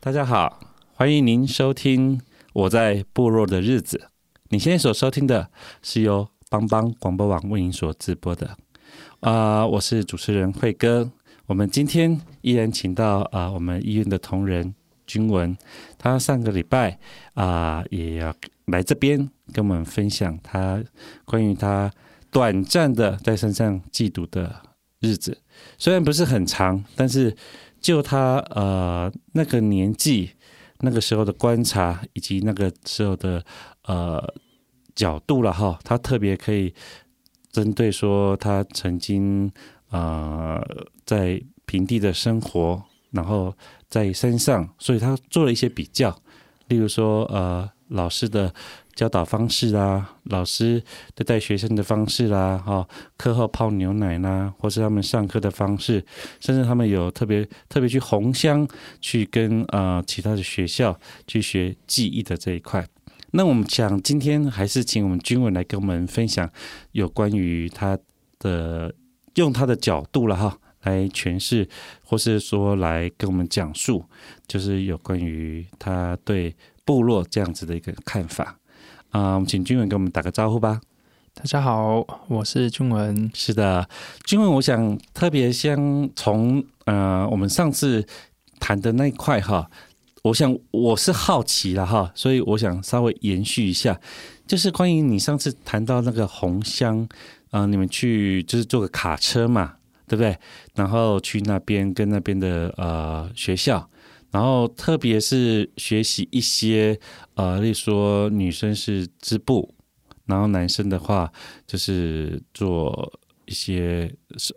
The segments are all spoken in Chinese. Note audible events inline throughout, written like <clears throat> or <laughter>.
大家好，欢迎您收听我在部落的日子。你现在所收听的是由帮帮广播网为您所直播的。啊、我是主持人慧哥。我们今天依然请到啊、我们医院的同仁君文，他上个礼拜啊、也要来这边跟我们分享他关于他短暂的在山上寄读的日子。虽然不是很长，但是就他呃那个年纪、那个时候的观察以及那个时候的呃角度了哈，他特别可以。针对说他曾经啊、呃、在平地的生活，然后在山上，所以他做了一些比较，例如说呃老师的教导方式啊，老师对待学生的方式啦、哈、哦，课后泡牛奶啦、或是他们上课的方式，甚至他们有特别特别去红乡去跟、呃、其他的学校去学技艺的这一块。那我们想今天还是请我们君文来跟我们分享有关于他的用他的角度了哈，来诠释或是说来跟我们讲述，就是有关于他对部落这样子的一个看法啊。我们请君文跟我们打个招呼吧。大家好，我是君文。是的，君文，我想特别先从呃我们上次谈的那一块哈。我想我是好奇了哈，所以我想稍微延续一下，就是关于你上次谈到那个红乡啊、呃，你们去就是坐个卡车嘛，对不对？然后去那边跟那边的呃学校，然后特别是学习一些呃，例如说女生是织布，然后男生的话就是做一些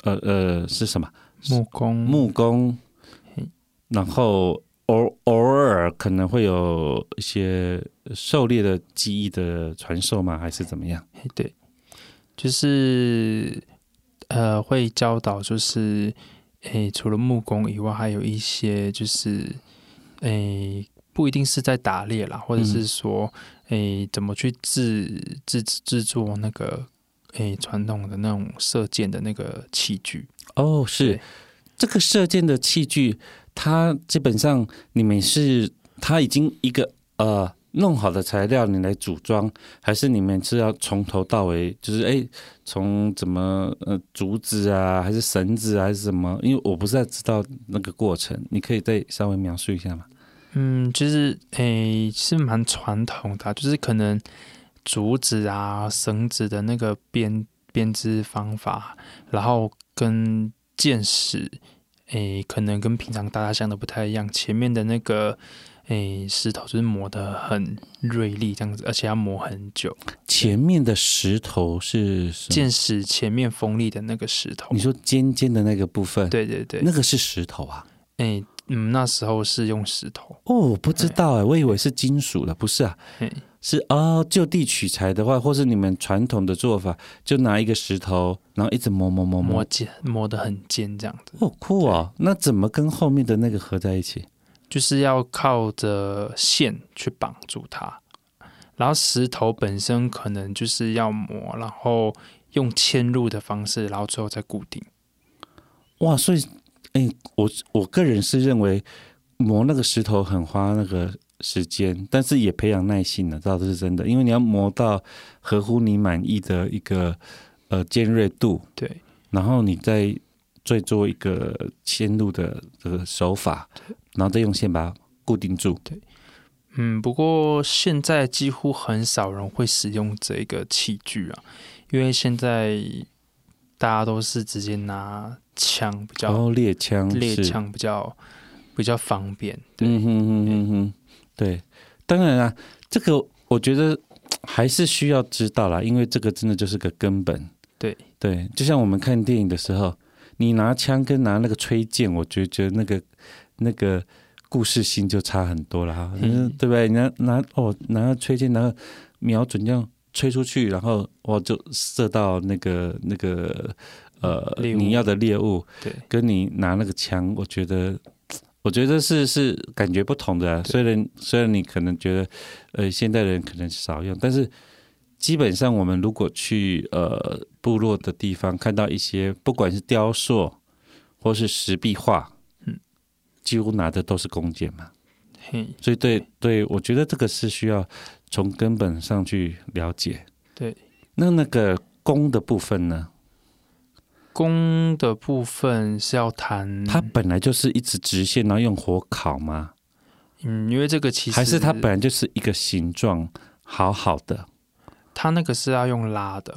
呃呃是什么？木工。木工，然后。偶偶尔可能会有一些狩猎的技艺的传授吗？还是怎么样？对，就是呃，会教导，就是诶，除了木工以外，还有一些就是诶，不一定是在打猎啦，或者是说诶，怎么去制制制作那个诶传统的那种射箭的那个器具。哦，是这个射箭的器具。它基本上，你们是他已经一个呃弄好的材料，你来组装，还是你们是要从头到尾，就是哎，从怎么呃竹子啊，还是绳子，还是什么？因为我不是在知道那个过程，你可以再稍微描述一下吗？嗯，就是诶是蛮传统的，就是可能竹子啊、绳子的那个编编织方法，然后跟箭矢。诶，可能跟平常大家想的不太一样。前面的那个诶石头就是磨得很锐利，这样子，而且要磨很久。前面的石头是箭矢前面锋利的那个石头。你说尖尖的那个部分？对对对，那个是石头啊。诶，嗯，那时候是用石头。哦，我不知道哎，我以为是金属的，不是啊。是哦，就地取材的话，或是你们传统的做法，就拿一个石头，然后一直磨磨磨磨，磨尖，磨得很尖这样子。哦，酷哦！那怎么跟后面的那个合在一起？就是要靠着线去绑住它，然后石头本身可能就是要磨，然后用嵌入的方式，然后最后再固定。哇，所以，哎，我我个人是认为磨那个石头很花那个。时间，但是也培养耐心了，倒是真的，因为你要磨到合乎你满意的一个呃尖锐度，对，然后你再再做一个嵌入的这个手法，然后再用线把它固定住，对，嗯，不过现在几乎很少人会使用这个器具啊，因为现在大家都是直接拿枪比较，然后猎枪，猎枪比较比较方便。对，嗯哼哼哼哼，对，当然啊，这个我觉得还是需要知道啦，因为这个真的就是个根本。对对，就像我们看电影的时候，你拿枪跟拿那个吹箭，我觉得觉得那个那个故事性就差很多了哈，嗯，对不对？你拿拿哦，拿吹箭，然后瞄准这样。吹出去，然后我就射到那个那个呃你要的猎物，对，跟你拿那个枪，我觉得我觉得是是感觉不同的啊。虽然虽然你可能觉得呃现代人可能少用，但是基本上我们如果去呃部落的地方，看到一些不管是雕塑或是石壁画，嗯，几乎拿的都是弓箭嘛。嘿，所以对对，我觉得这个是需要。从根本上去了解，对。那那个弓的部分呢？弓的部分是要弹，它本来就是一直直线，然后用火烤吗？嗯，因为这个其实还是它本来就是一个形状，好好的。它那个是要用拉的，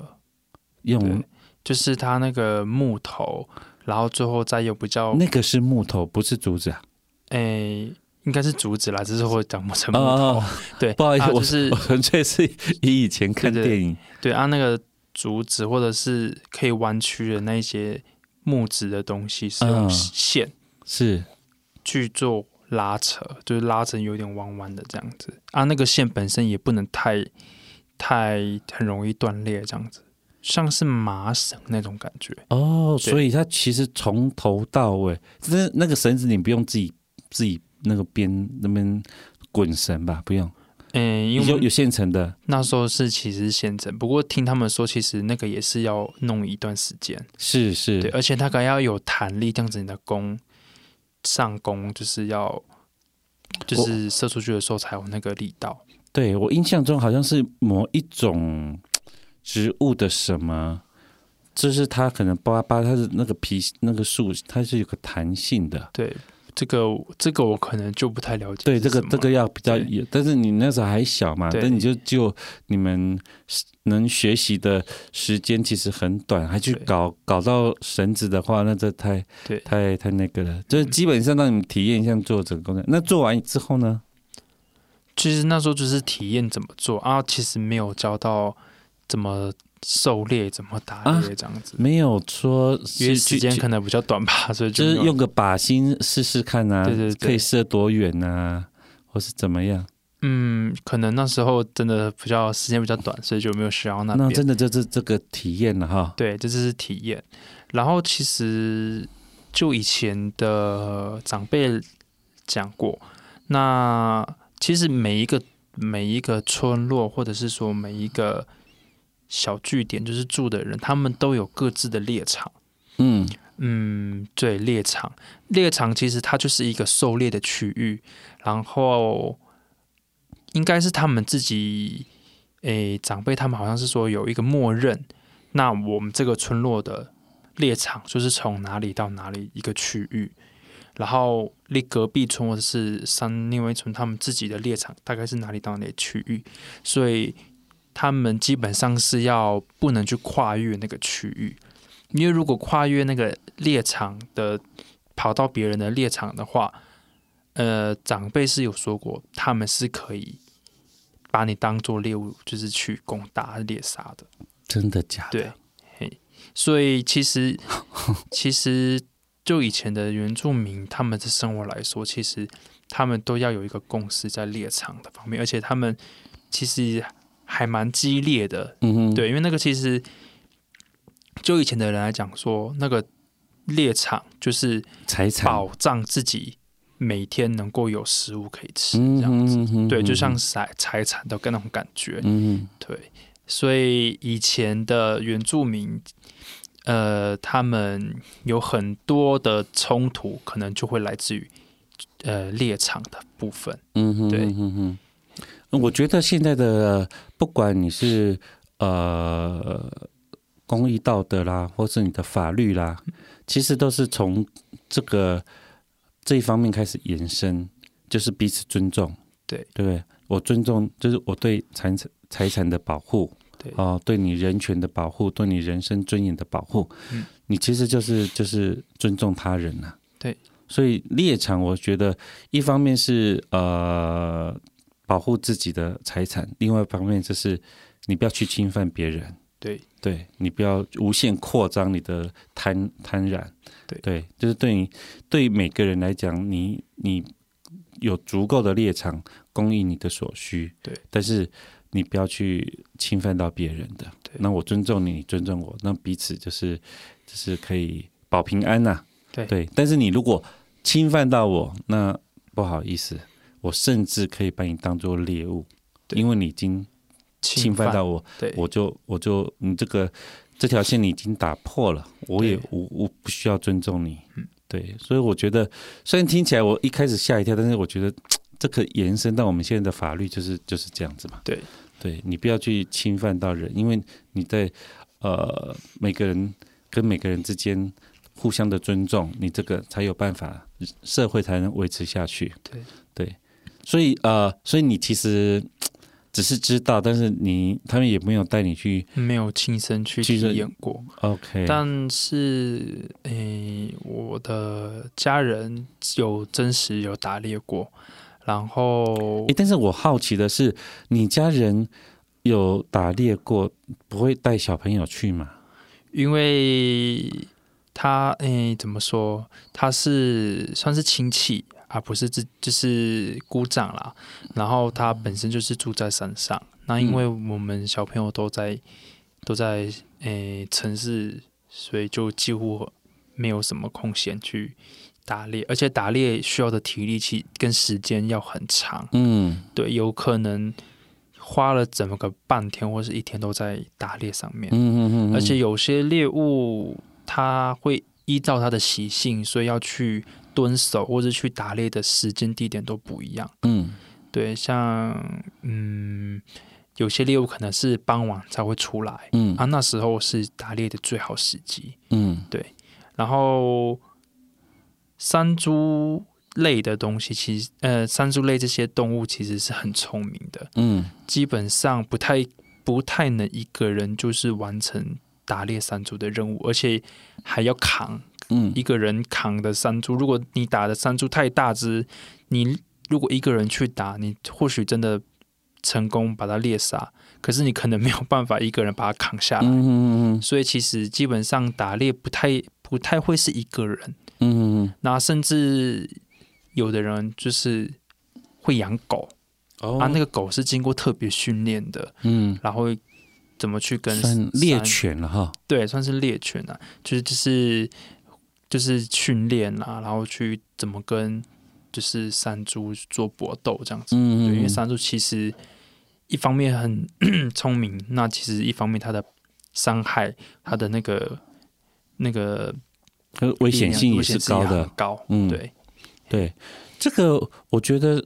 用就是它那个木头，然后最后再用比较那个是木头，不是竹子啊？诶。应该是竹子啦，只是会长不成木头。哦、对，不好意思，啊就是、我纯粹是以以前看电影。对，按、啊、那个竹子或者是可以弯曲的那些木质的东西，是用线、嗯、是去做拉扯，就是拉成有点弯弯的这样子。啊，那个线本身也不能太太很容易断裂，这样子，像是麻绳那种感觉。哦，所以它其实从头到尾，那那个绳子你不用自己自己。那个编那边滚绳吧，不用。嗯，因为有有现成的。那时候是其实现成，不过听他们说，其实那个也是要弄一段时间。是是，对，而且它可能要有弹力，这样子你的弓上弓就是要，就是射出去的时候才有那个力道。对，我印象中好像是某一种植物的什么，就是它可能扒扒它的那个皮那个树，它是有个弹性的。对。这个这个我可能就不太了解。对，这个这个要比较有，但是你那时候还小嘛，但你就就你们能学习的时间其实很短，还去搞搞到绳子的话，那这太对太太那个了。就是基本上让你们体验一下做这个工作。那做完之后呢？其实那时候就是体验怎么做啊，其实没有教到怎么。狩猎怎么打猎这样子？没有说，因为时间可能比较短吧，<laughs> 所以就是用个靶心试试看啊，对对，可以射多远啊，或是怎么样？嗯，可能那时候真的比较时间比较短，所以就没有学到那。那真的就是这个体验了哈。对，这就是体验。然后其实就以前的长辈讲过，那其实每一个每一个村落，或者是说每一个。小据点就是住的人，他们都有各自的猎场。嗯嗯，对，猎场，猎场其实它就是一个狩猎的区域，然后应该是他们自己，诶，长辈他们好像是说有一个默认，那我们这个村落的猎场就是从哪里到哪里一个区域，然后离隔壁村或者是山另外一村他们自己的猎场大概是哪里到哪里区域，所以。他们基本上是要不能去跨越那个区域，因为如果跨越那个猎场的，跑到别人的猎场的话，呃，长辈是有说过，他们是可以把你当做猎物，就是去攻打猎杀的。真的假的？对，嘿，所以其实 <laughs> 其实就以前的原住民他们的生活来说，其实他们都要有一个共识在猎场的方面，而且他们其实。还蛮激烈的，嗯哼，对，因为那个其实就以前的人来讲说，那个猎场就是财产，保障自己每天能够有食物可以吃，这样子，嗯、对，就像财财产的那种感觉，嗯，对，所以以前的原住民，呃，他们有很多的冲突，可能就会来自于呃猎场的部分，嗯哼，对，嗯哼。我觉得现在的不管你是呃公益道德啦，或是你的法律啦，其实都是从这个这一方面开始延伸，就是彼此尊重，对对？我尊重，就是我对财产财产的保护，对哦，对你人权的保护，对你人身尊严的保护，嗯，你其实就是就是尊重他人呐、啊。对，所以猎场，我觉得一方面是呃保护自己的财产，另外一方面就是你不要去侵犯别人。对，对你不要无限扩张你的贪贪婪。对对，就是对你对每个人来讲，你你有足够的猎场供应你的所需。对，但是你不要去侵犯到别人的。对，那我尊重你，你尊重我，那彼此就是就是可以保平安呐、啊。对对，但是你如果侵犯到我，那不好意思，我甚至可以把你当做猎物，因为你已经侵犯。到我，对，我就我就你这个这条线你已经打破了，我也我我不需要尊重你，嗯，对，所以我觉得虽然听起来我一开始吓一跳，但是我觉得 <tsk> 这个延伸到我们现在的法律就是就是这样子嘛，对，对你不要去侵犯到人，因为你在呃每个人跟每个人之间。互相的尊重，你这个才有办法，社会才能维持下去。对对，所以呃，所以你其实只是知道，但是你他们也没有带你去，没有亲身去体验过。OK，但是诶，我的家人有真实有打猎过，然后诶，但是我好奇的是，你家人有打猎过，不会带小朋友去吗？因为。他诶，怎么说？他是算是亲戚，而不是自就是姑丈啦。然后他本身就是住在山上。那因为我们小朋友都在都在诶城市，所以就几乎没有什么空闲去打猎。而且打猎需要的体力气跟时间要很长。嗯，对，有可能花了整个半天或是一天都在打猎上面。嗯嗯嗯。而且有些猎物。它会依照它的习性，所以要去蹲守或者去打猎的时间地点都不一样。嗯，对，像嗯，有些猎物可能是傍晚才会出来，嗯啊，那时候是打猎的最好时机。嗯，对。然后山猪类的东西，其实呃，山猪类这些动物其实是很聪明的。嗯，基本上不太不太能一个人就是完成。打猎山猪的任务，而且还要扛，嗯，一个人扛的山猪。如果你打的山猪太大只，你如果一个人去打，你或许真的成功把它猎杀，可是你可能没有办法一个人把它扛下来。嗯嗯嗯。所以其实基本上打猎不太不太会是一个人。嗯嗯嗯。那甚至有的人就是会养狗，哦，啊，那个狗是经过特别训练的，嗯，然后。怎么去跟猎犬了哈？对，算是猎犬啊，就是就是就是训练啊，然后去怎么跟就是山猪做搏斗这样子。嗯，对，因为山猪其实一方面很 <clears throat> 聪明，那其实一方面它的伤害，它的那个那个危险性也是高的，高。嗯，对对，这个我觉得。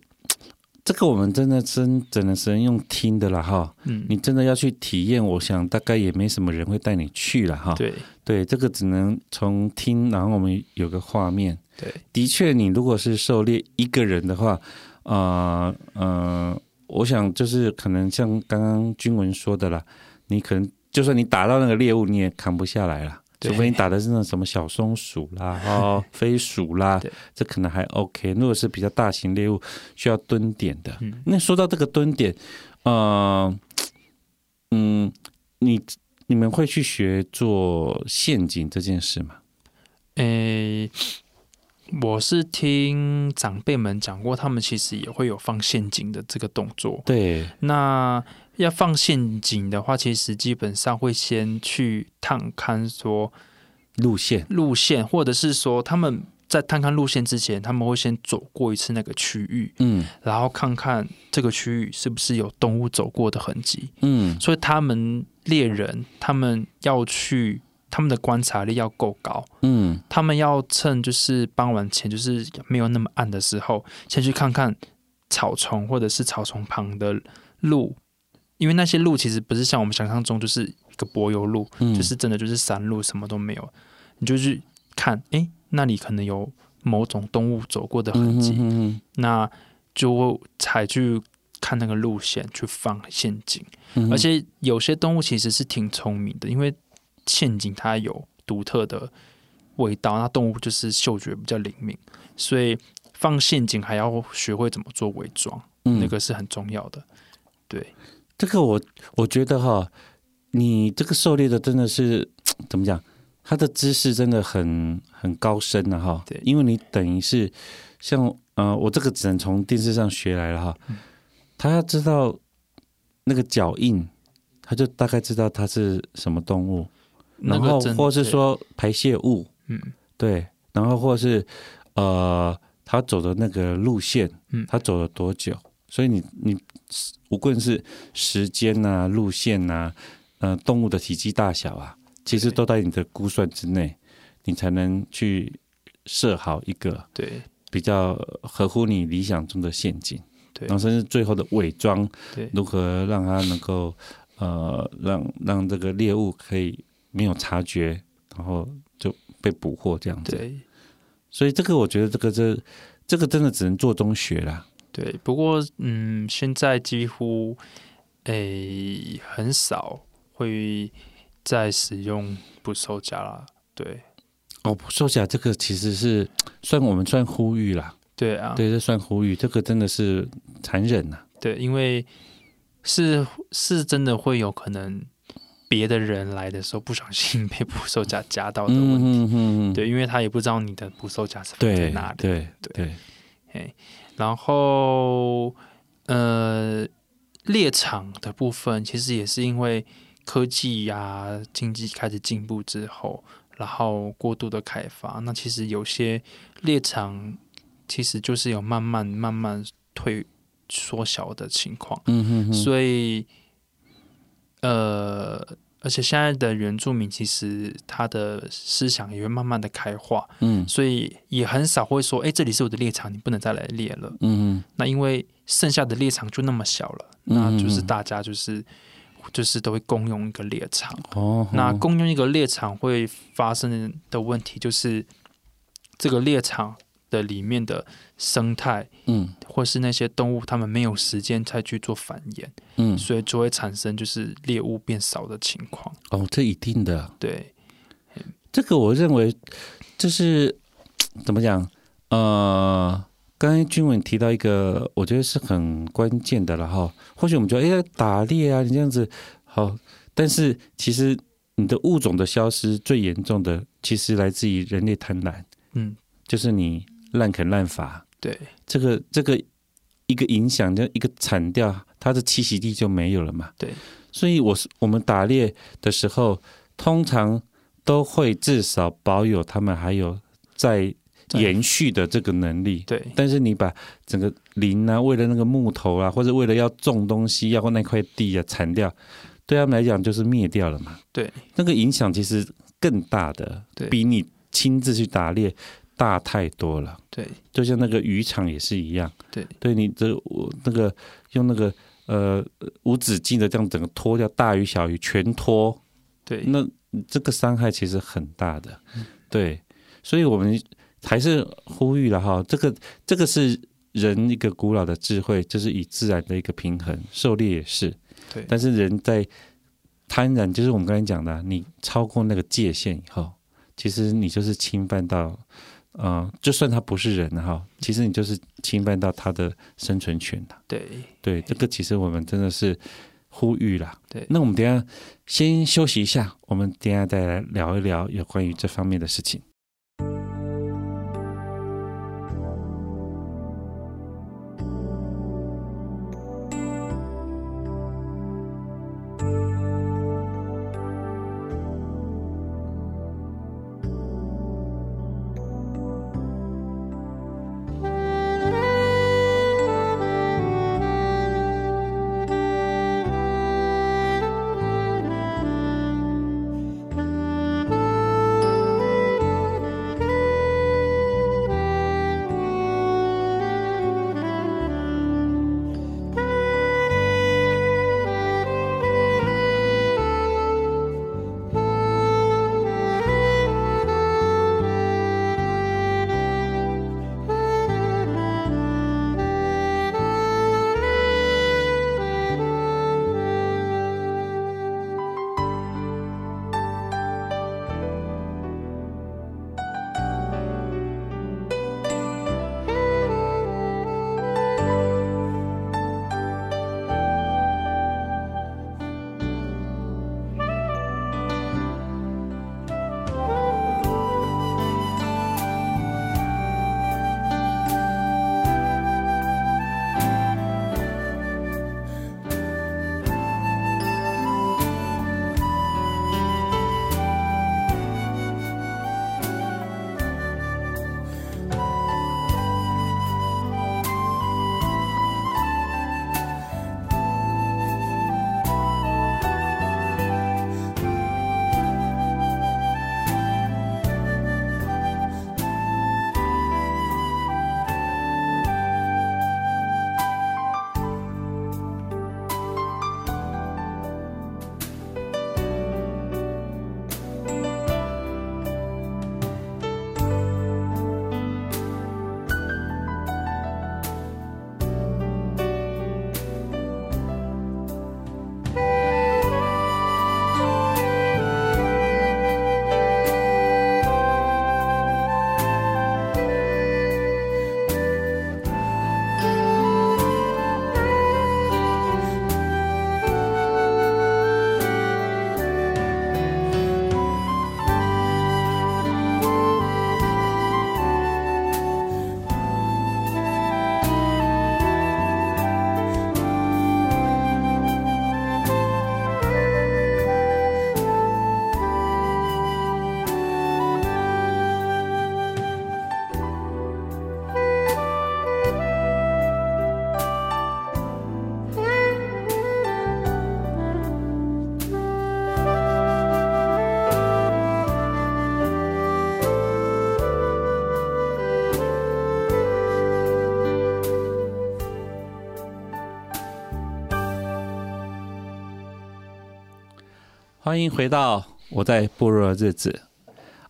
这个我们真的真只能是用听的了哈，嗯，你真的要去体验，我想大概也没什么人会带你去了哈。对对，这个只能从听，然后我们有个画面。对，的确，你如果是狩猎一个人的话，呃呃，我想就是可能像刚刚君文说的啦，你可能就算你打到那个猎物，你也扛不下来了。除非你打的是那种什么小松鼠啦、<laughs> 哦飞鼠啦，这可能还 OK。如果是比较大型猎物，需要蹲点的，嗯、那说到这个蹲点，呃，嗯，你你们会去学做陷阱这件事吗？诶、欸，我是听长辈们讲过，他们其实也会有放陷阱的这个动作。对，那。要放陷阱的话，其实基本上会先去探勘说路线，路线，或者是说他们在探勘路线之前，他们会先走过一次那个区域，嗯，然后看看这个区域是不是有动物走过的痕迹，嗯，所以他们猎人他们要去，他们的观察力要够高，嗯，他们要趁就是傍晚前，就是没有那么暗的时候，先去看看草丛或者是草丛旁的路。因为那些路其实不是像我们想象中，就是一个柏油路，嗯，就是真的就是山路，什么都没有。你就去看，哎，那里可能有某种动物走过的痕迹，嗯哼哼哼，那就才去看那个路线去放陷阱。嗯而且有些动物其实是挺聪明的，因为陷阱它有独特的味道，那动物就是嗅觉比较灵敏，所以放陷阱还要学会怎么做伪装，嗯那个是很重要的。对，这个我我觉得哈，你这个狩猎的真的是 <tsk> 怎么讲？他的知识真的很很高深了、啊、哈。对因为你等于是像呃，我这个只能从电视上学来了哈。嗯他要知道那个脚印，他就大概知道它是什么动物，然后或是说排泄物，嗯，对，然后或是呃，他走的那个路线，嗯他走了多久？所以你你无论是时间呐、啊、路线呐、啊，呃，动物的体积大小啊，其实都在你的估算之内，你才能去设好一个对。比较合乎你理想中的陷阱，对。然后甚至最后的伪装，对。如何让它能够呃让让这个猎物可以没有察觉，然后就被捕获这样子。对。所以这个我觉得这个这这个真的只能做中学啦。对。不过，嗯，现在几乎诶很少会再使用捕兽夹啦。对哦，说起来这个其实是算我们算呼吁啦，对啊，对，这算呼吁，这个真的是残忍呐、啊。对，因为是是真的会有可能别的人来的时候不小心被捕兽夹夹到的问题。嗯嗯嗯，对，因为他也不知道你的捕兽夹是放在哪里。对对对，嘿，然后呃，猎场的部分其实也是因为科技呀、经济开始进步之后，然后过度的开发，那其实有些猎场其实就是有慢慢慢慢退缩小的情况。嗯哼哼，所以，呃，而且现在的原住民其实他的思想也会慢慢的开化，嗯所以也很少会说，哎，这里是我的猎场，你不能再来猎了。嗯那因为剩下的猎场就那么小了，嗯那就是大家就是就是都会共用一个猎场。哦，那共用一个猎场会发生的问题就是，这个猎场的里面的生态。嗯或是那些动物，它们没有时间再去做繁衍，嗯，所以就会产生就是猎物变少的情况。哦，这一定的，对，这个我认为就是 <tsk> 怎么讲？呃，刚才君文提到一个，我觉得是很关键的了哈。或许我们觉得，哎呀，打猎啊，你这样子好，但是其实你的物种的消失最严重的，其实来自于人类贪婪，嗯，就是你滥垦滥伐，对，这个这个一个影响，就一个铲掉，它的栖息地就没有了嘛。对，所以我是我们打猎的时候，通常都会至少保有他们还有在延续的这个能力。对，但是你把整个林啊，为了那个木头啊，或者为了要种东西，要那块地啊铲掉，对他们来讲就是灭掉了嘛。对，那个影响其实更大的，对比你亲自去打猎大太多了。对，就像那个渔场也是一样，对，对你这我那个用那个呃无止境的这样整个拖掉大鱼小鱼全拖，对，那这个伤害其实很大的，对，所以我们还是呼吁了哈，这个这个是人一个古老的智慧，就是以自然的一个平衡，狩猎也是，对，但是人在贪婪，就是我们刚才讲的，你超过那个界限以后，其实你就是侵犯到。嗯、呃，就算他不是人哈，其实你就是侵犯到他的生存权的。对，对，这个其实我们真的是呼吁啦。对，那我们等一下先休息一下，我们等一下再来聊一聊有关于这方面的事情。欢迎回到我在部落的日子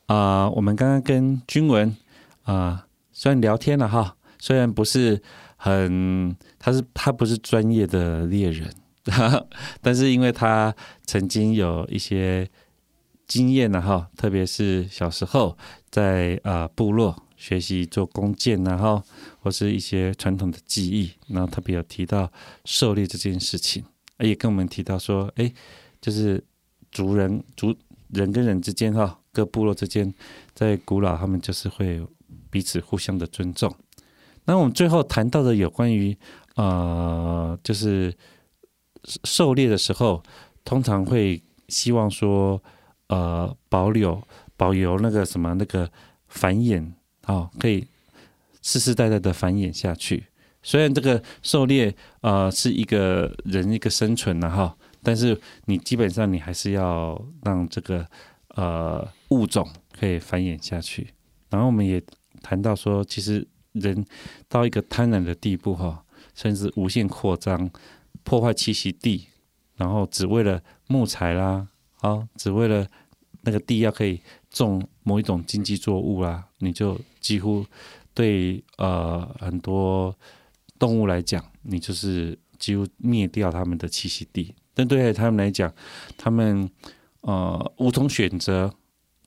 啊、我们刚刚跟君文啊、虽然聊天了哈，虽然不是很，他是他不是专业的猎人，<laughs> 但是因为他曾经有一些经验了哈，特别是小时候在啊、呃、部落学习做弓箭，然后或是一些传统的技艺，然后特别有提到狩猎这件事情，也跟我们提到说，哎，就是。族人、族人跟人之间，哈，各部落之间，在古老，他们就是会彼此互相的尊重。那我们最后谈到的有关于，呃，就是狩猎的时候，通常会希望说，呃，保留、保留那个什么那个繁衍，啊，可以世世代代的繁衍下去。虽然这个狩猎，呃，是一个人一个生存的哈。但是你基本上你还是要让这个呃物种可以繁衍下去。然后我们也谈到说，其实人到一个贪婪的地步哈，甚至无限扩张，破坏栖息地，然后只为了木材啦，啊，只为了那个地要可以种某一种经济作物啦，你就几乎对呃很多动物来讲，你就是几乎灭掉他们的栖息地。但对他们来讲，他们呃无从选择，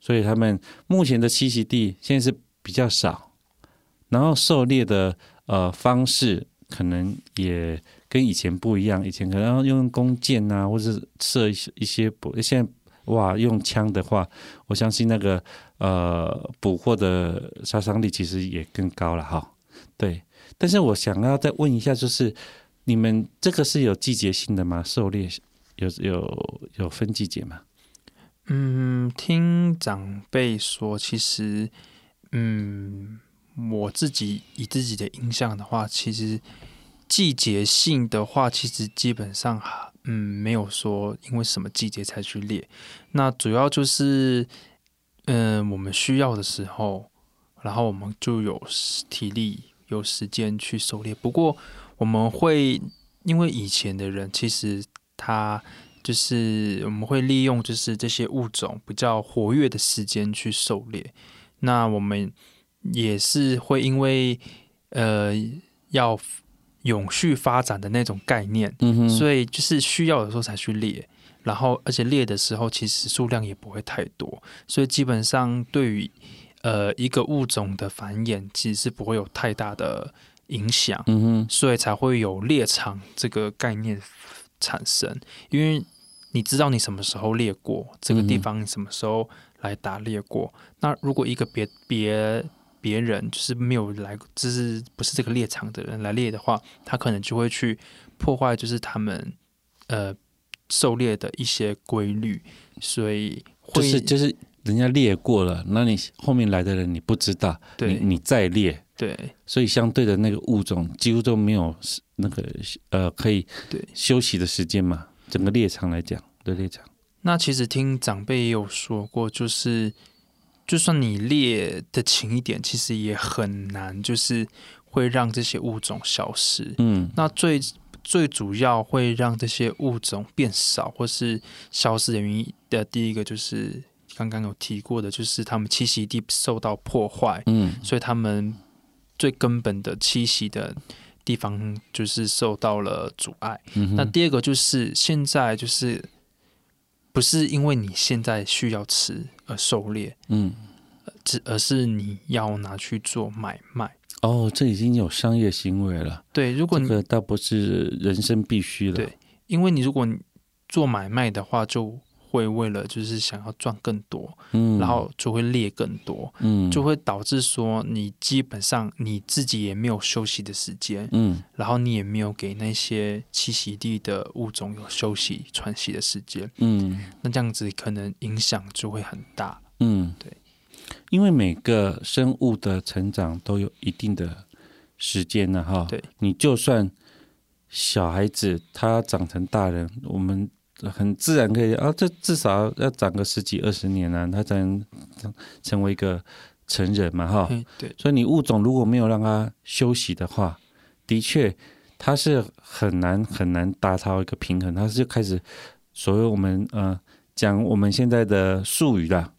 所以他们目前的栖息地现在是比较少，然后狩猎的呃方式可能也跟以前不一样，以前可能用弓箭啊，或者是射一些一些捕，现在哇用枪的话，我相信那个呃捕获的杀伤力其实也更高了哈。对，但是我想要再问一下，就是。你们这个是有季节性的吗？狩猎有有有分季节吗？嗯，听长辈说，其实，嗯，我自己以自己的印象的话，其实季节性的话，其实基本上，嗯，没有说因为什么季节才去猎。那主要就是，嗯，我们需要的时候，然后我们就有体力、有时间去狩猎。不过，我们会因为以前的人其实他就是我们会利用就是这些物种比较活跃的时间去狩猎，那我们也是会因为呃要永续发展的那种概念，嗯，所以就是需要的时候才去猎，然后而且猎的时候其实数量也不会太多，所以基本上对于呃一个物种的繁衍其实是不会有太大的。影响，嗯哼，所以才会有猎场这个概念产生。因为你知道你什么时候猎过这个地方，你什么时候来打猎过。嗯、那如果一个别别别人就是没有来，就是不是这个猎场的人来猎的话，他可能就会去破坏，就是他们呃狩猎的一些规律。所以会就是就是人家猎过了，那你后面来的人你不知道，对你你再猎。对，所以相对的那个物种几乎都没有那个呃可以休息的时间嘛。整个猎场来讲，对猎场。那其实听长辈也有说过，就是就算你猎的勤一点，其实也很难，就是会让这些物种消失。嗯，那最最主要会让这些物种变少或是消失的原因的第一个就是刚刚有提过的，就是他们栖息地受到破坏。嗯，所以他们。最根本的栖息的地方就是受到了阻碍。嗯、那第二个就是现在就是不是因为你现在需要吃而狩猎，嗯，只而是你要拿去做买卖。哦，这已经有商业行为了。对，如果你、这个倒不是人生必须的。对，因为你如果做买卖的话，就。会为了就是想要赚更多，嗯，然后就会猎更多，嗯，就会导致说你基本上你自己也没有休息的时间，嗯，然后你也没有给那些栖息地的物种有休息喘息的时间，嗯，那这样子可能影响就会很大，嗯，对，因为每个生物的成长都有一定的时间呢，哈，对，你就算小孩子他长成大人，我们。很自然可以啊，这至少要长个十几二十年啊，他才能成为一个成人嘛，哈。对。所以你物种如果没有让它休息的话，的确它是很难很难达到一个平衡，它是就开始所谓我们呃讲我们现在的术语啦，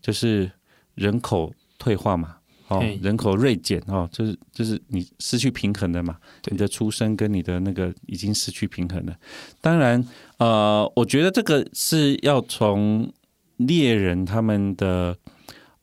就是人口退化嘛，哦，人口锐减哦，就是就是你失去平衡了嘛，你的出生跟你的那个已经失去平衡了。当然，呃，我觉得这个是要从猎人他们的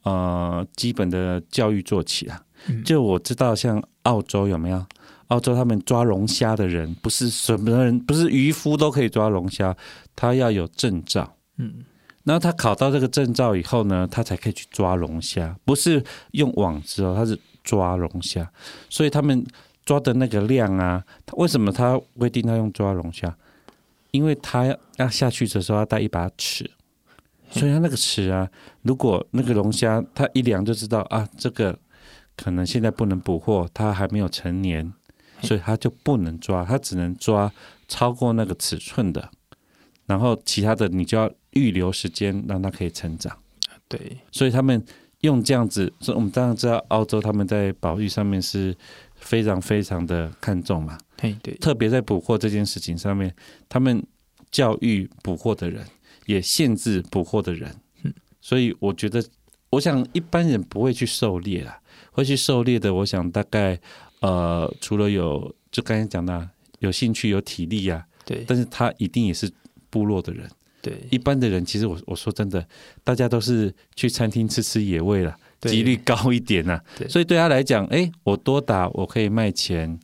呃基本的教育做起啊。就我知道，像澳洲有没有？澳洲他们抓龙虾的人，不是什么人，不是渔夫都可以抓龙虾，他要有证照。嗯，然后他考到这个证照以后呢，他才可以去抓龙虾，不是用网子哦，他是抓龙虾。所以他们抓的那个量啊，为什么他规定他用抓龙虾？因为他要下去的时候要带一把尺，所以他那个尺啊，如果那个龙虾他一量就知道啊，这个可能现在不能捕获，它还没有成年。所以他就不能抓，他只能抓超过那个尺寸的，然后其他的你就要预留时间让它可以成长。对，所以他们用这样子，所以我们当然知道澳洲他们在保育上面是非常非常的看重嘛。对对，特别在捕获这件事情上面，他们教育捕获的人，也限制捕获的人。嗯，所以我觉得，我想一般人不会去狩猎啊，会去狩猎的，我想大概。呃，除了有就刚才讲的有兴趣、有体力呀、啊，对，但是他一定也是部落的人，对，一般的人其实我我说真的，大家都是去餐厅吃吃野味了，几率高一点呐、啊，所以对他来讲，哎，我多打我可以卖钱，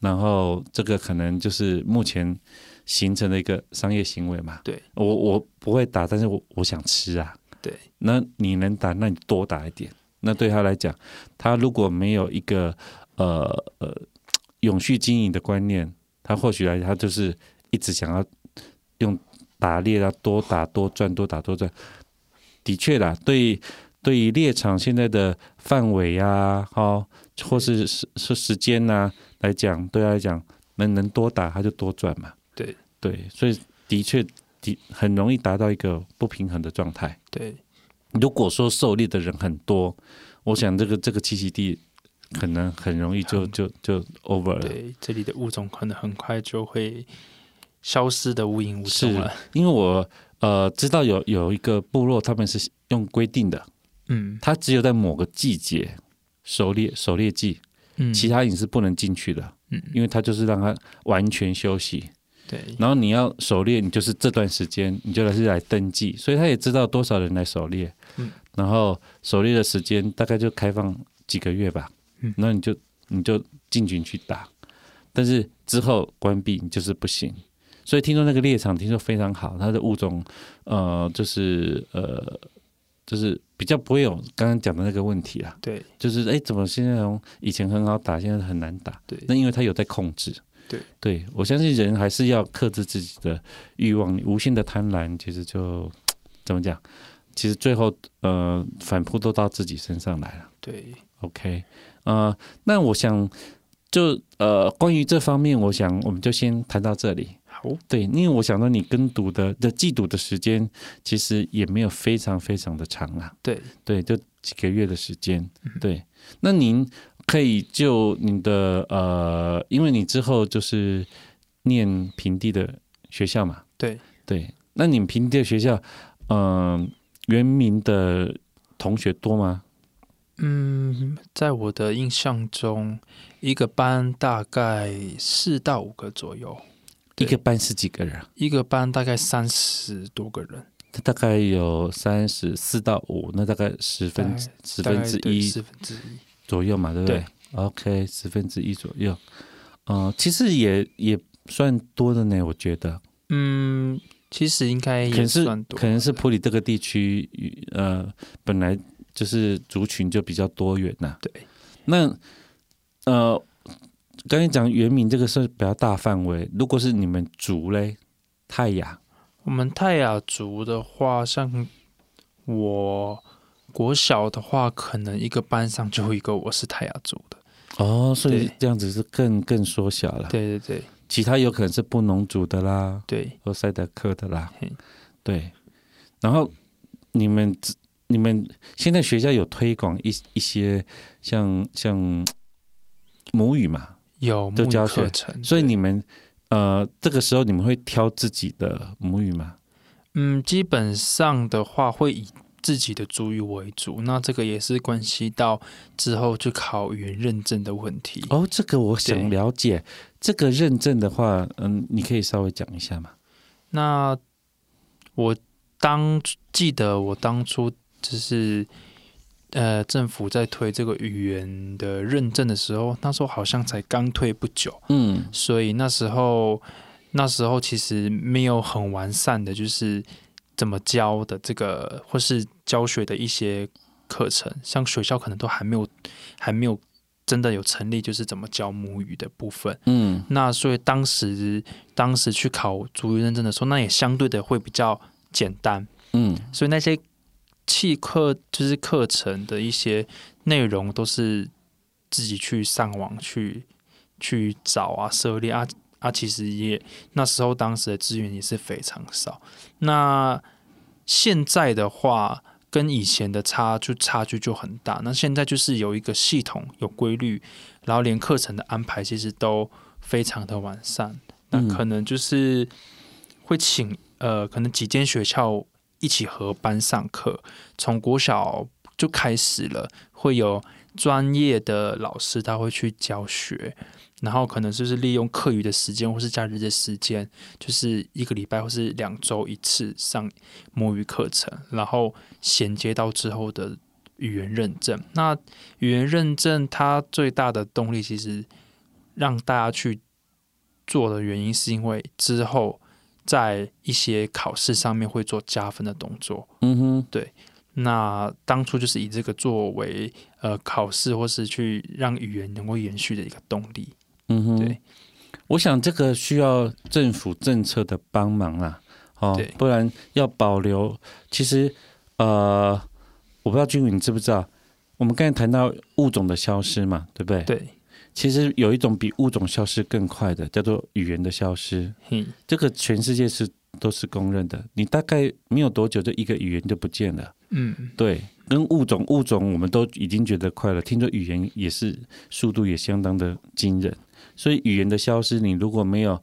然后这个可能就是目前形成的一个商业行为嘛，对，我我不会打，但是我我想吃啊，对，那你能打，那你多打一点，那对他来讲，他如果没有一个。呃呃，永续经营的观念，他或许来，他就是一直想要用打猎啊，多打多赚，多打多赚。的确啦，对对于猎场现在的范围呀，哈，或是时是时间呐、啊、来讲，对他来讲，能能多打他就多赚嘛。对对，所以的确的很容易达到一个不平衡的状态。对，如果说狩猎的人很多，我想这个这个栖息地。可能很容易就就就 over 了。对，这里的物种可能很快就会消失的无影无踪了。因为我呃知道有有一个部落，他们是用规定的，嗯，他只有在某个季节狩猎，狩猎季，嗯，其他你是不能进去的，嗯，因为他就是让他完全休息。对，然后你要狩猎，你就是这段时间你就来是来登记，所以他也知道多少人来狩猎，嗯，然后狩猎的时间大概就开放几个月吧。嗯，那你就你就进群去打，但是之后关闭你就是不行。所以听说那个猎场听说非常好，它的物种呃就是呃就是比较不会有刚刚讲的那个问题啦。对，就是哎怎么现在从以前很好打，现在很难打？对，那因为它有在控制。对，对我相信人还是要克制自己的欲望，你无限的贪婪其实就怎么讲？其实最后呃反扑都到自己身上来了。对，OK。呃，那我想就呃，关于这方面，我想我们就先谈到这里。好，对，因为我想到你跟读的的寄读的时间，其实也没有非常非常的长啊。对，对，就几个月的时间。对，那您可以就您的呃，因为你之后就是念平地的学校嘛。对，对，那你们平地的学校，嗯、呃，原民的同学多吗？嗯，在我的印象中，一个班大概四到五个左右。一个班是几个人？一个班大概三十多个人。大概有三十四到五，那大概十分十分之一，十分之一左右嘛，对不对，对？OK，十分之一左右。嗯、呃，其实也也算多的呢，我觉得。嗯，其实应该也算多，可能是普里这个地区，呃，本来。就是族群就比较多元呐、啊，对。那呃，刚才讲原名这个是比较大范围。如果是你们族嘞，泰雅，我们泰雅族的话，像我国小的话，可能一个班上就一个我是泰雅族的。哦，所以这样子是更更缩小了。对对对，其他有可能是布农族的啦，对，或赛德克的啦，对。然后你们。你们现在学校有推广一一些像像母语嘛？有都教学所以你们呃这个时候你们会挑自己的母语吗？嗯，基本上的话会以自己的主语为主，那这个也是关系到之后去考语言认证的问题。哦，这个我想了解。这个认证的话，嗯，你可以稍微讲一下吗？那我当记得我当初就是呃，政府在推这个语言的认证的时候，那时候好像才刚推不久，嗯，所以那时候那时候其实没有很完善的，就是怎么教的这个，或是教学的一些课程，像学校可能都还没有还没有真的有成立，就是怎么教母语的部分，嗯，那所以当时当时去考足语认证的时候，那也相对的会比较简单，嗯，所以那些。弃课就是课程的一些内容都是自己去上网去去找啊，涉猎啊啊，其实也那时候当时的资源也是非常少。那现在的话，跟以前的差就差距就很大。那现在就是有一个系统，有规律，然后连课程的安排其实都非常的完善。那可能就是会请呃，可能几间学校。一起合班上课，从国小就开始了，会有专业的老师，他会去教学，然后可能就是利用课余的时间或是假日的时间，就是一个礼拜或是两周一次上母语课程，然后衔接到之后的语言认证。那语言认证它最大的动力，其实让大家去做的原因，是因为之后。在一些考试上面会做加分的动作，嗯哼，对。那当初就是以这个作为呃考试或是去让语言能够延续的一个动力，嗯哼，对。我想这个需要政府政策的帮忙啊，哦，不然要保留。其实呃，我不知道君宇你知不知道，我们刚才谈到物种的消失嘛，对不对？对。其实有一种比物种消失更快的，叫做语言的消失。嗯，这个全世界是都是公认的。你大概没有多久，这一个语言就不见了。嗯，对，跟物种物种，我们都已经觉得快了。听说语言也是速度也相当的惊人。所以语言的消失，你如果没有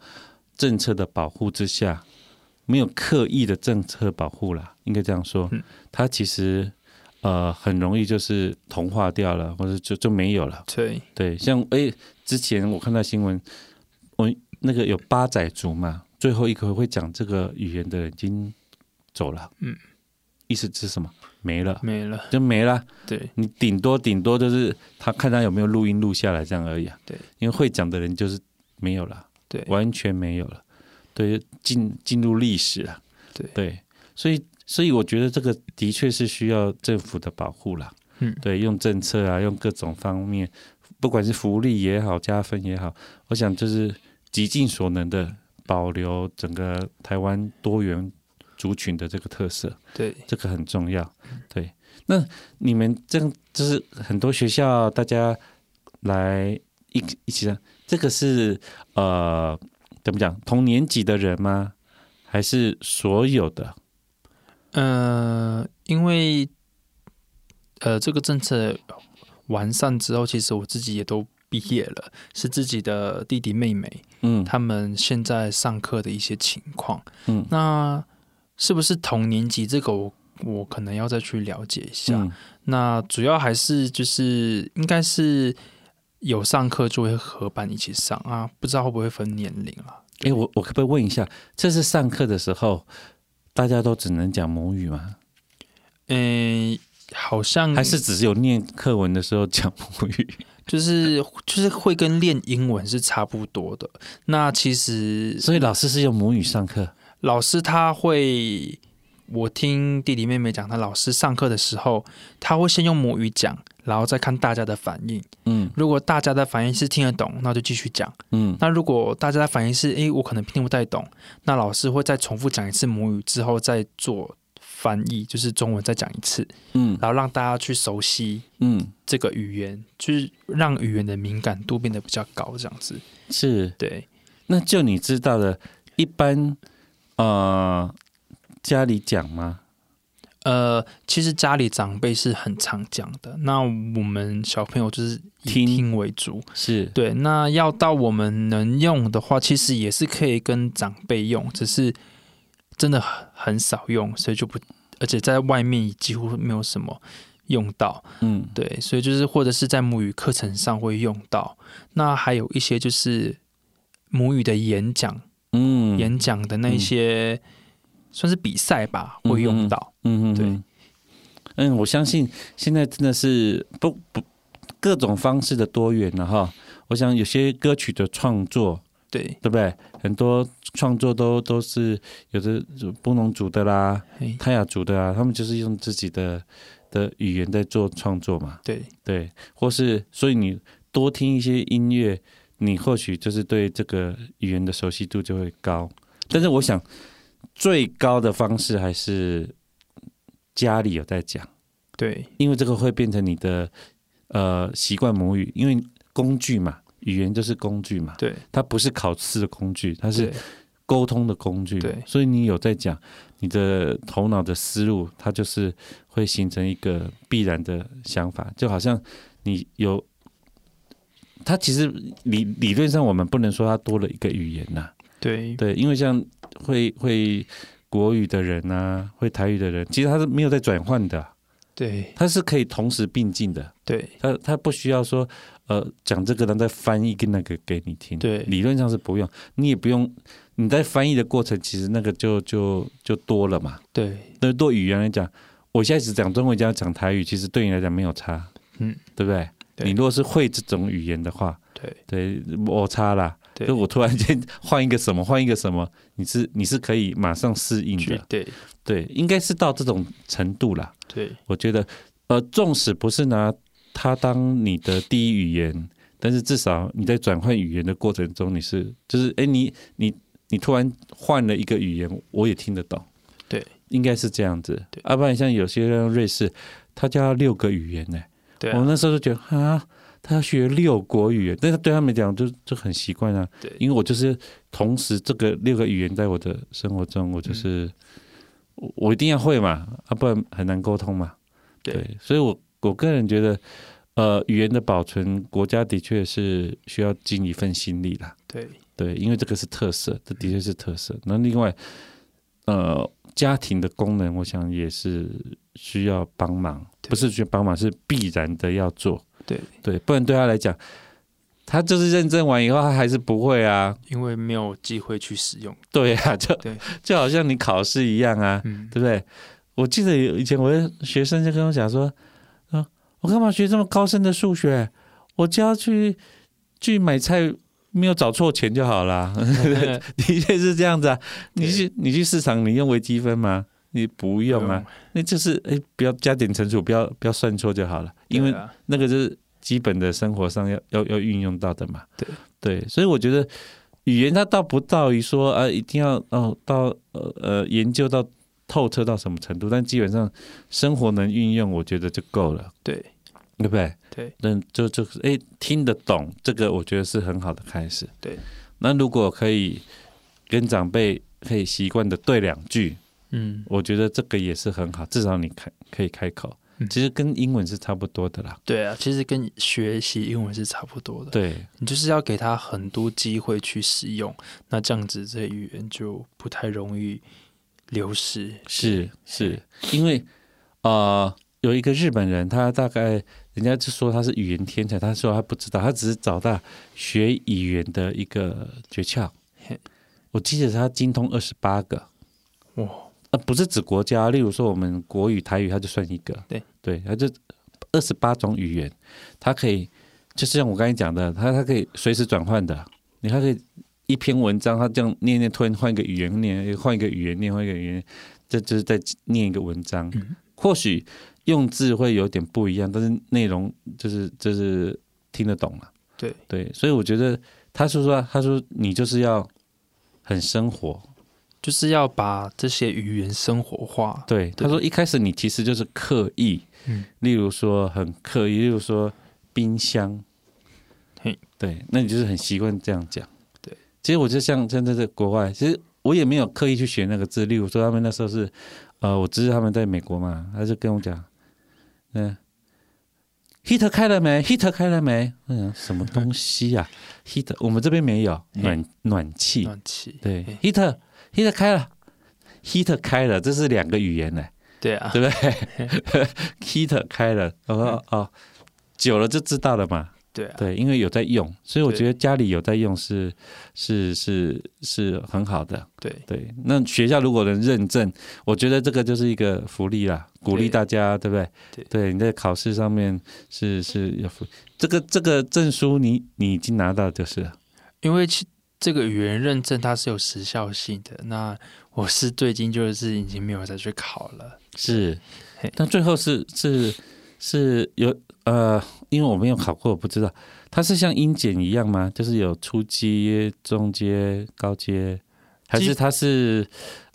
政策的保护之下，没有刻意的政策保护啦，应该这样说，它其实。呃，很容易就是同化掉了，或者就就没有了。对对，像哎、欸，之前我看到新闻，我那个有八仔族嘛，最后一个会讲这个语言的人已经走了。嗯，意思是什么？没了，没了，就没了。对，你顶多顶多就是他看他有没有录音录下来这样而已啊。对，因为会讲的人就是没有了，对，完全没有了。对，进进入历史了。对对，所以。所以我觉得这个的确是需要政府的保护啦，嗯，对，用政策啊，用各种方面，不管是福利也好，加分也好，我想就是极尽所能的保留整个台湾多元族群的这个特色，对，这个很重要，对。那你们这样就是很多学校大家来一一起的，这个是呃怎么讲同年级的人吗？还是所有的？呃，因为呃，这个政策完善之后，其实我自己也都毕业了，是自己的弟弟妹妹，嗯，他们现在上课的一些情况，嗯，那是不是同年级？这个我我可能要再去了解一下。嗯，那主要还是就是应该是有上课就会合班一起上啊，不知道会不会分年龄啊？哎，我我可不可以问一下，这是上课的时候？大家都只能讲母语吗？嗯，好像还是只是有念课文的时候讲母语，就是就是会跟练英文是差不多的。那其实，所以老师是用母语上课。老师他会，我听弟弟妹妹讲，他老师上课的时候，他会先用母语讲，然后再看大家的反应。嗯，如果大家的反应是听得懂，那就继续讲。嗯，那如果大家的反应是，诶，我可能听不太懂，那老师会再重复讲一次母语之后再做翻译，就是中文再讲一次。嗯，然后让大家去熟悉，嗯，这个语言，就是让语言的敏感度变得比较高，这样子。是，对。那就你知道的，一般，呃，家里讲吗？呃，其实家里长辈是很常讲的，那我们小朋友就是以听为主，是对。那要到我们能用的话，其实也是可以跟长辈用，只是真的很很少用，所以就不，而且在外面几乎没有什么用到。嗯，对，所以就是或者是在母语课程上会用到。那还有一些就是母语的演讲，嗯，演讲的那些、嗯、算是比赛吧，会用到。嗯嗯，对，嗯，我相信现在真的是不不各种方式的多元了哈。我想有些歌曲的创作。对，对不对？很多创作都都是有的，布农族的啦，泰雅族的啊，他们就是用自己的的语言在做创作嘛。对对，或是所以你多听一些音乐，你或许就是对这个语言的熟悉度就会高。但是我想最高的方式还是家里有在讲，对，因为这个会变成你的呃习惯母语，因为工具嘛。语言就是工具嘛，对，它不是考试的工具，它是沟通的工具，对，所以你有在讲，你的头脑的思路，它就是会形成一个必然的想法，就好像你有，它其实理理论上我们不能说它多了一个语言呐，对。对，因为像会会国语的人啊，会台语的人，其实他是没有在转换的，对，他是可以同时并进的，对，他他不需要说。呃，讲这个人再翻译跟那个给你听，对，理论上是不用，你也不用，你在翻译的过程，其实那个就就就多了嘛。对，那对语言来讲，我现在只讲中文，加讲台语，其实对你来讲没有差，嗯，对不对？对，你如果是会这种语言的话，对，对我差啦，对，就我突然间换一个什么，换一个什么，你是你是可以马上适应的，对，对，应该是到这种程度啦。对，我觉得，呃，纵使不是拿。它当你的第一语言，但是至少你在转换语言的过程中，你是就是哎，你你你突然换了一个语言，我也听得懂。对，应该是这样子。对，要不然像有些人瑞士，他教六个语言呢。对、啊，我那时候就觉得啊，他要学六国语言，但是对他们讲就就很习惯啊。对，因为我就是同时这个六个语言在我的生活中，我就是、嗯、我我一定要会嘛，啊，不然很难沟通嘛。对，对所以我。我个人觉得，呃，语言的保存，国家的确是需要尽一份心力啦。对对，因为这个是特色，这的确是特色。那另外，呃，家庭的功能，我想也是需要帮忙，不是需要帮忙，是必然的要做。对对，不然对他来讲，他就是认证完以后，他还是不会啊，因为没有机会去使用。对啊，就就好像你考试一样啊，嗯、对不对？我记得以前我的学生就跟我讲说。啊我干嘛学这么高深的数学？我只要去去买菜，没有找错钱就好了。<laughs> 的确是这样子啊。你去你去市场，你用微积分吗？你不用啊。那就是哎，不要加减乘除，不要不要算错就好了。因为那个就是基本的生活上要要要运用到的嘛。对对，所以我觉得语言它倒不到于说啊，一定要哦到呃呃研究到。透彻到什么程度？但基本上生活能运用，我觉得就够了。对，对不对？对，那就就是哎，听得懂这个，我觉得是很好的开始。对，那如果可以跟长辈可以习惯的对两句，嗯，我觉得这个也是很好，至少你开可以开口。其实跟英文是差不多的啦。对啊，其实跟学习英文是差不多的。对，你就是要给他很多机会去使用，那这样子这语言就不太容易。流失是是，因为呃，有一个日本人，他大概人家就说他是语言天才，他说他不知道，他只是找到学语言的一个诀窍。我记得他精通二十八个，哇，呃，不是指国家，例如说我们国语、台语，它就算一个，对对，它就二十八种语言，它可以，就是像我刚才讲的，它它可以随时转换的，你还可以。一篇文章，它这样念念，突然换一个语言念，换一个语言念，换一个语言，这就是在念一个文章。嗯、或许用字会有点不一样，但是内容就是就是听得懂了。对对，所以我觉得他说说，他说你就是要很生活，就是要把这些语言生活化。对，他说一开始你其实就是刻意，嗯，例如说很刻意，例如说冰箱，嘿，对，那你就是很习惯这样讲。对其实我就像现在在国外，其实我也没有刻意去学那个字。例如说，他们那时候是，呃，我侄子他们在美国嘛，他就跟我讲，嗯，heater 开了没？heater 开了没？嗯，什么东西呀、啊、？heater 我们这边没有暖暖气，暖气对，heater heater 开了。heat 开了，这是两个语言呢，对啊，对不对？heat 开了，我说哦，哦，久了就知道了嘛。对啊，对，因为有在用，所以我觉得家里有在用是是是是很好的。对。对，那学校如果能认证，我觉得这个就是一个福利啦，鼓励大家，对，对不对？对，对，你在考试上面是是有福，这个这个证书你你已经拿到就是了，因为其这个语言认证它是有时效性的。那我是最近就是已经没有再去考了，是，但最后是是是有。呃，因为我没有考过，我不知道它是像英检一样吗？就是有初阶、中阶、高阶，还是它是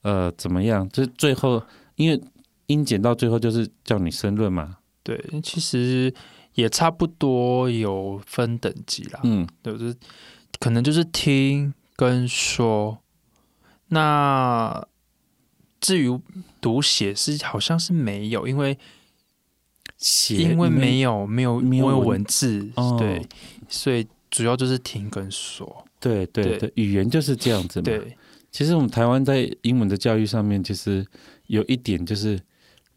呃怎么样？就是最后，因为英检到最后就是叫你申论嘛。对，其实也差不多有分等级啦。嗯，对，就是可能就是听跟说。那至于读写是好像是没有，因为写。因为没有没有没有文字，哦、对，所以主要就是听跟说。对对对，对语言就是这样子嘛。对，其实我们台湾在英文的教育上面，其实有一点就是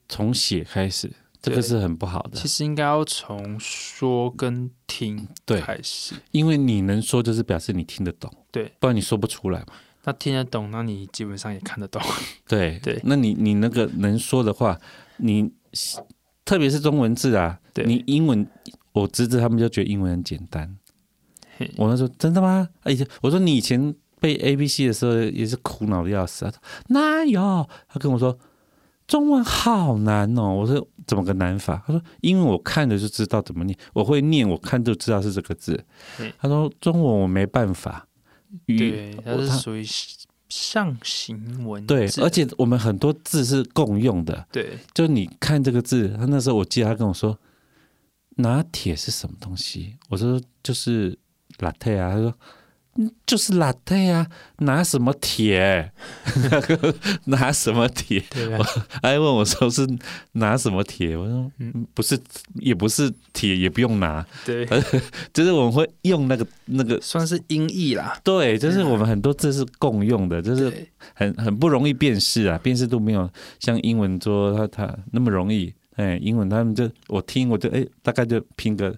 从写开始，这个是很不好的。其实应该要从说跟听对开始，因为你能说，就是表示你听得懂，对，不然你说不出来嘛。那听得懂，那你基本上也看得懂。<laughs> 对对，那你你那个能说的话，你。特别是中文字啊，对你英文，我侄子他们就觉得英文很简单。我那时候真的吗？哎，我说你以前背 A B C 的时候也是苦恼的要死啊。哪有？他跟我说中文好难哦。我说怎么个难法？他说因为我看着就知道怎么念，我会念，我看就知道是这个字。他说中文我没办法，对，它是属于。象形文字，对，而且我们很多字是共用的，对，就你看这个字，他那时候我记得他跟我说，拿铁是什么东西？我说就是 latte 啊，他说。就是拿铁啊，拿什么铁？<laughs> 拿什么铁？我还问我说是拿什么铁？我说不是，也不是铁，也不用拿。对，<laughs> 就是我们会用那个那个，算是音译啦。对，就是我们很多字是共用的，就是很很不容易辨识啊，辨识度没有像英文说它它那么容易。哎，英文他们就我听我就哎，大概就拼个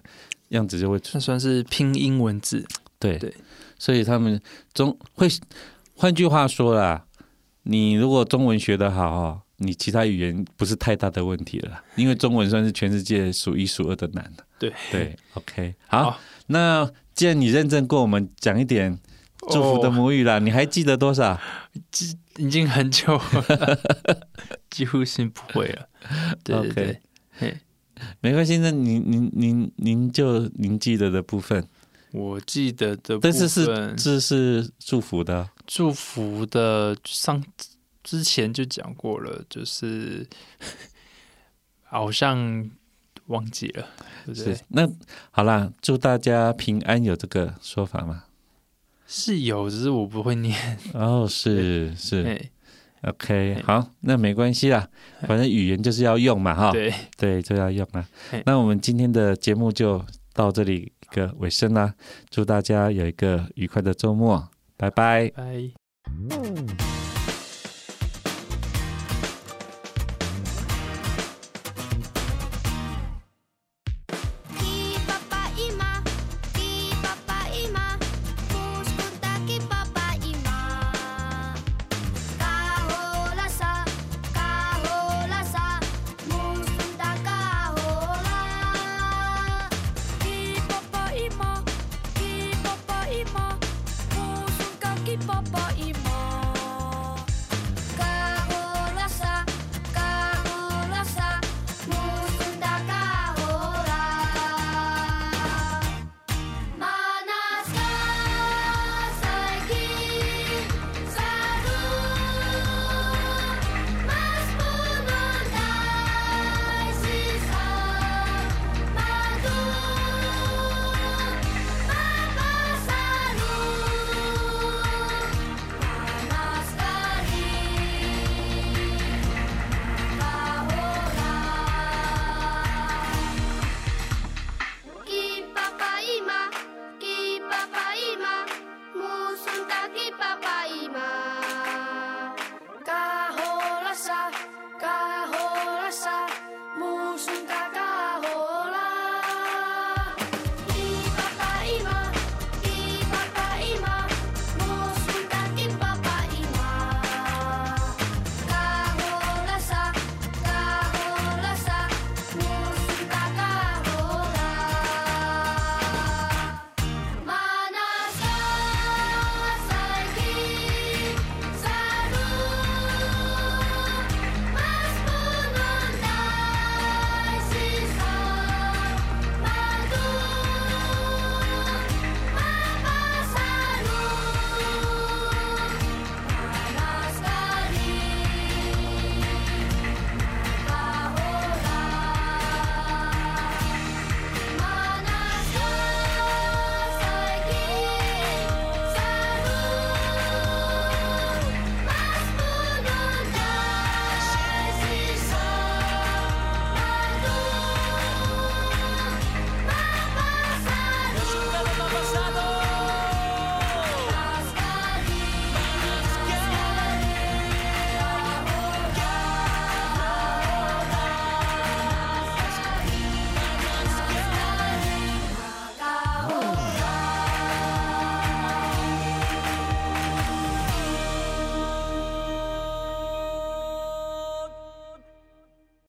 样子就会出。那算是拼音文字。对对。所以他们中会，换句话说啦，你如果中文学得好哦，你其他语言不是太大的问题了，因为中文算是全世界数一数二的难的。对对，OK，好，好，那既然你认证过，我们讲一点祝福的母语啦。哦、你还记得多少？记已经很久了，<laughs> 几乎是不会了。对对对.没关系，那您您您您就您记得的部分。我记得的，但是是这是祝福的，祝福的上之前就讲过了，就是 <laughs> 好像忘记了，对不对？是那好啦，祝大家平安，有这个说法吗？是有，只是我不会念。哦，是 <laughs> 是，OK，好，那没关系啦，反正语言就是要用嘛，哈，对对，就要用啊。那我们今天的节目就到这里。个尾声啦，祝大家有一个愉快的周末，拜拜。拜。